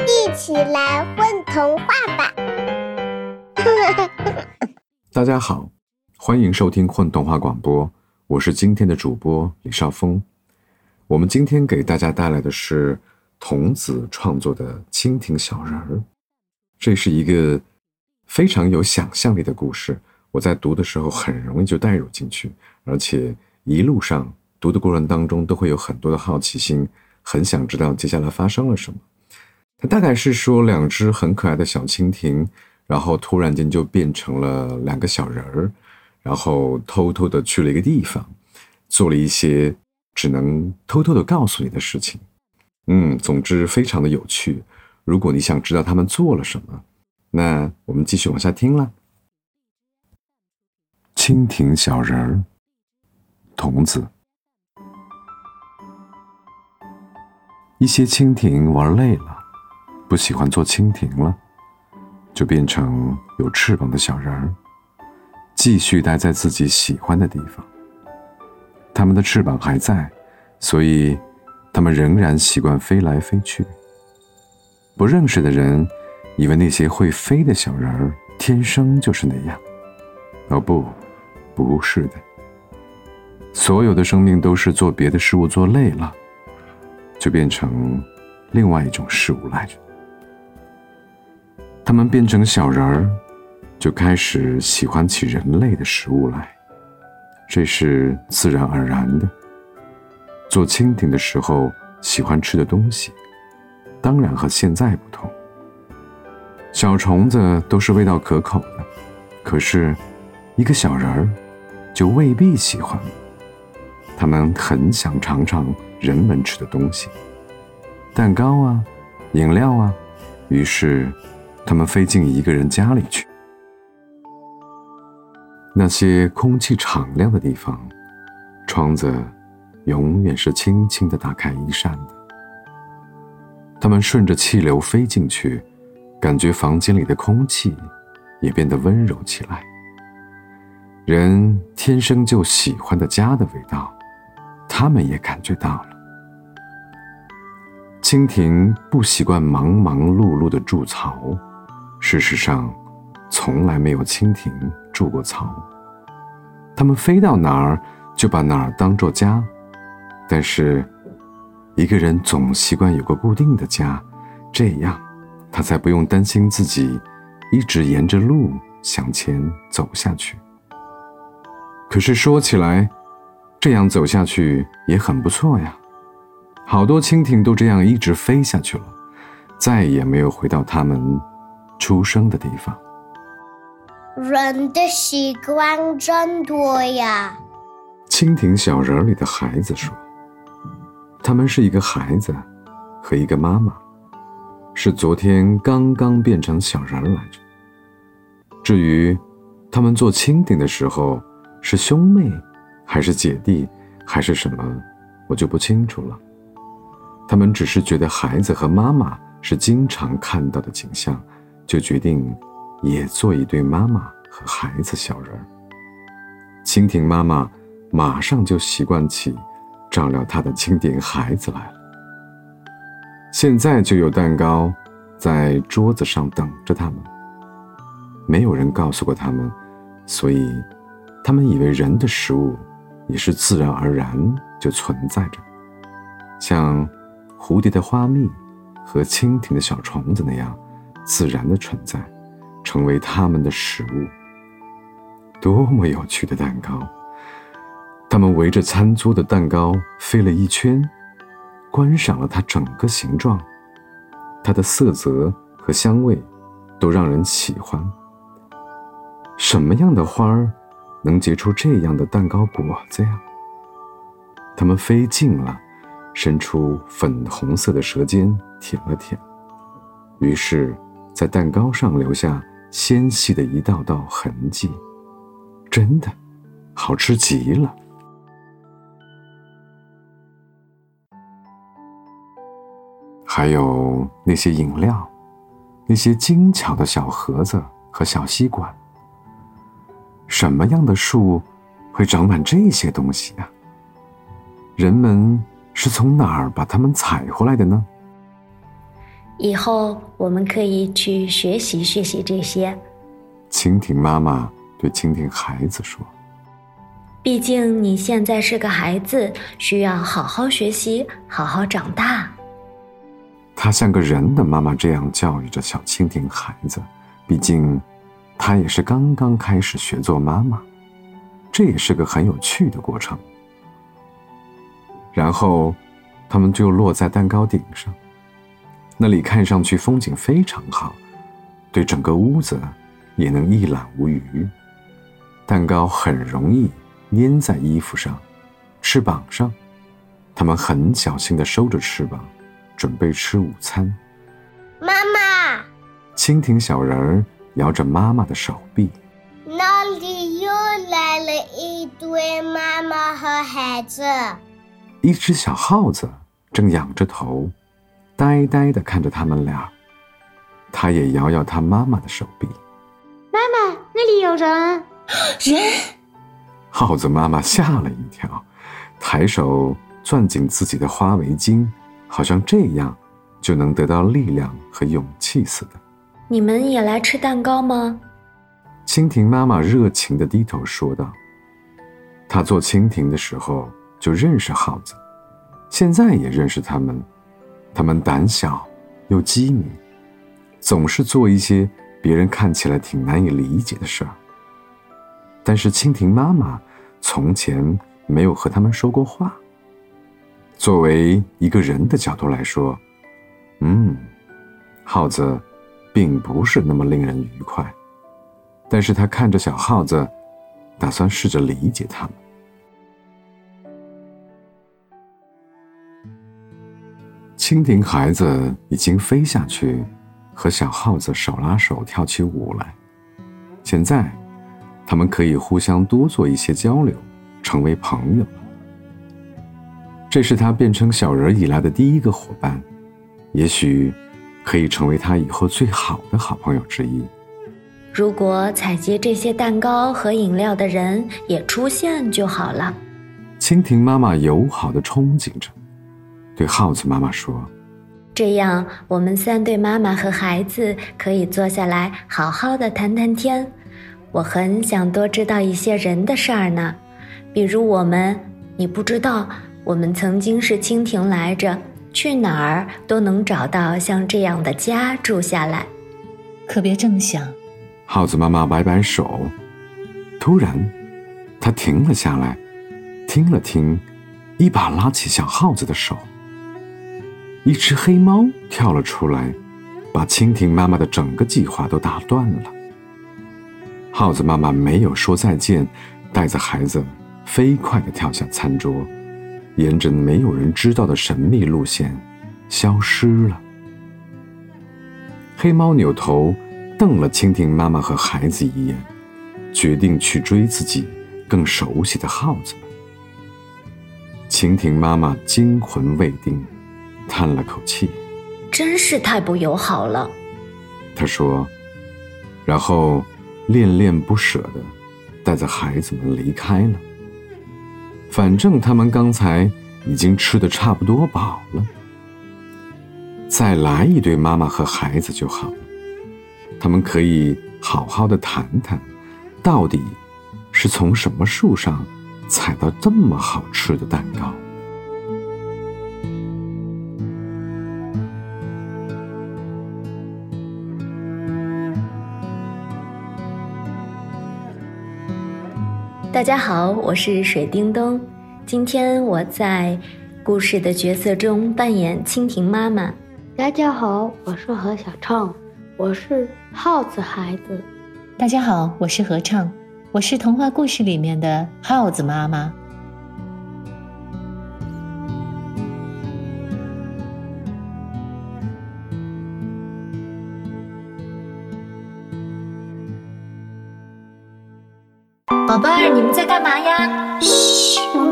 一起来混童话吧！大家好，欢迎收听混童话广播，我是今天的主播李少峰。我们今天给大家带来的是童子创作的《蜻蜓小人儿》，这是一个非常有想象力的故事。我在读的时候很容易就带入进去，而且一路上读的过程当中都会有很多的好奇心，很想知道接下来发生了什么。大概是说两只很可爱的小蜻蜓，然后突然间就变成了两个小人儿，然后偷偷的去了一个地方，做了一些只能偷偷的告诉你的事情。嗯，总之非常的有趣。如果你想知道他们做了什么，那我们继续往下听了。蜻蜓小人儿，童子。一些蜻蜓玩累了，不喜欢做蜻蜓了，就变成有翅膀的小人儿，继续待在自己喜欢的地方。它们的翅膀还在，所以它们仍然习惯飞来飞去。不认识的人以为那些会飞的小人儿天生就是那样。哦不。不是的，所有的生命都是做别的事物做累了，就变成另外一种事物来着。他们变成小人儿，就开始喜欢起人类的食物来，这是自然而然的。做蜻蜓的时候喜欢吃的东西，当然和现在不同。小虫子都是味道可口的，可是。一个小人儿，就未必喜欢。他们很想尝尝人们吃的东西，蛋糕啊，饮料啊。于是，他们飞进一个人家里去。那些空气敞亮的地方，窗子永远是轻轻的打开一扇的。他们顺着气流飞进去，感觉房间里的空气也变得温柔起来。人天生就喜欢的家的味道，他们也感觉到了。蜻蜓不习惯忙忙碌碌的筑巢，事实上，从来没有蜻蜓筑过巢。它们飞到哪儿就把哪儿当做家。但是，一个人总习惯有个固定的家，这样，他才不用担心自己一直沿着路向前走下去。可是说起来，这样走下去也很不错呀。好多蜻蜓都这样一直飞下去了，再也没有回到他们出生的地方。人的习惯真多呀。蜻蜓小人里的孩子说：“他们是一个孩子和一个妈妈，是昨天刚刚变成小人来着。至于他们做蜻蜓的时候。”是兄妹，还是姐弟，还是什么，我就不清楚了。他们只是觉得孩子和妈妈是经常看到的景象，就决定也做一对妈妈和孩子小人。蜻蜓妈妈马上就习惯起照料她的蜻蜓孩子来了。现在就有蛋糕在桌子上等着他们。没有人告诉过他们，所以。他们以为人的食物也是自然而然就存在着，像蝴蝶的花蜜和蜻蜓的小虫子那样自然的存在，成为他们的食物。多么有趣的蛋糕！他们围着餐桌的蛋糕飞了一圈，观赏了它整个形状，它的色泽和香味都让人喜欢。什么样的花儿？能结出这样的蛋糕果子呀！它们飞近了，伸出粉红色的舌尖舔了舔，于是，在蛋糕上留下纤细的一道道痕迹。真的，好吃极了。还有那些饮料，那些精巧的小盒子和小吸管。什么样的树会长满这些东西呀？人们是从哪儿把它们采回来的呢？以后我们可以去学习学习这些。蜻蜓妈妈对蜻蜓孩子说：“毕竟你现在是个孩子，需要好好学习，好好长大。”他像个人的妈妈这样教育着小蜻蜓孩子，毕竟他也是刚刚开始学做妈妈，这也是个很有趣的过程。然后，他们就落在蛋糕顶上，那里看上去风景非常好，对整个屋子也能一览无余。蛋糕很容易粘在衣服上、翅膀上，他们很小心地收着翅膀，准备吃午餐。妈妈，蜻蜓小人儿摇着妈妈的手臂，那里又来了一堆妈妈和孩子。一只小耗子正仰着头，呆呆地看着他们俩。他也摇摇他妈妈的手臂。妈妈，那里有人！人！耗子妈妈吓了一跳，抬手攥紧自己的花围巾，好像这样就能得到力量和勇气似的。你们也来吃蛋糕吗？蜻蜓妈妈热情地低头说道：“她做蜻蜓的时候。”就认识耗子，现在也认识他们。他们胆小又机敏，总是做一些别人看起来挺难以理解的事儿。但是蜻蜓妈妈从前没有和他们说过话。作为一个人的角度来说，嗯，耗子并不是那么令人愉快。但是他看着小耗子，打算试着理解他们。蜻蜓孩子已经飞下去，和小耗子手拉手跳起舞来。现在，他们可以互相多做一些交流，成为朋友。这是他变成小人以来的第一个伙伴，也许可以成为他以后最好的好朋友之一。如果采集这些蛋糕和饮料的人也出现就好了。蜻蜓妈妈友好的憧憬着。对耗子妈妈说：“这样，我们三对妈妈和孩子可以坐下来好好的谈谈天。我很想多知道一些人的事儿呢，比如我们，你不知道，我们曾经是蜻蜓来着，去哪儿都能找到像这样的家住下来。可别这么想。”耗子妈妈摆摆手，突然，她停了下来，听了听，一把拉起小耗子的手。一只黑猫跳了出来，把蜻蜓妈妈的整个计划都打断了。耗子妈妈没有说再见，带着孩子飞快地跳下餐桌，沿着没有人知道的神秘路线消失了。黑猫扭头瞪了蜻蜓妈妈和孩子一眼，决定去追自己更熟悉的耗子们。蜻蜓妈妈惊魂未定。叹了口气，真是太不友好了。他说，然后恋恋不舍的带着孩子们离开了。反正他们刚才已经吃的差不多饱了，再来一对妈妈和孩子就好了。他们可以好好的谈谈，到底是从什么树上采到这么好吃的蛋糕。大家好，我是水叮咚。今天我在故事的角色中扮演蜻蜓妈妈。大家好，我是何小畅，我是耗子孩子。大家好，我是合唱，我是童话故事里面的耗子妈妈。宝贝儿，你们在干嘛呀？嘘。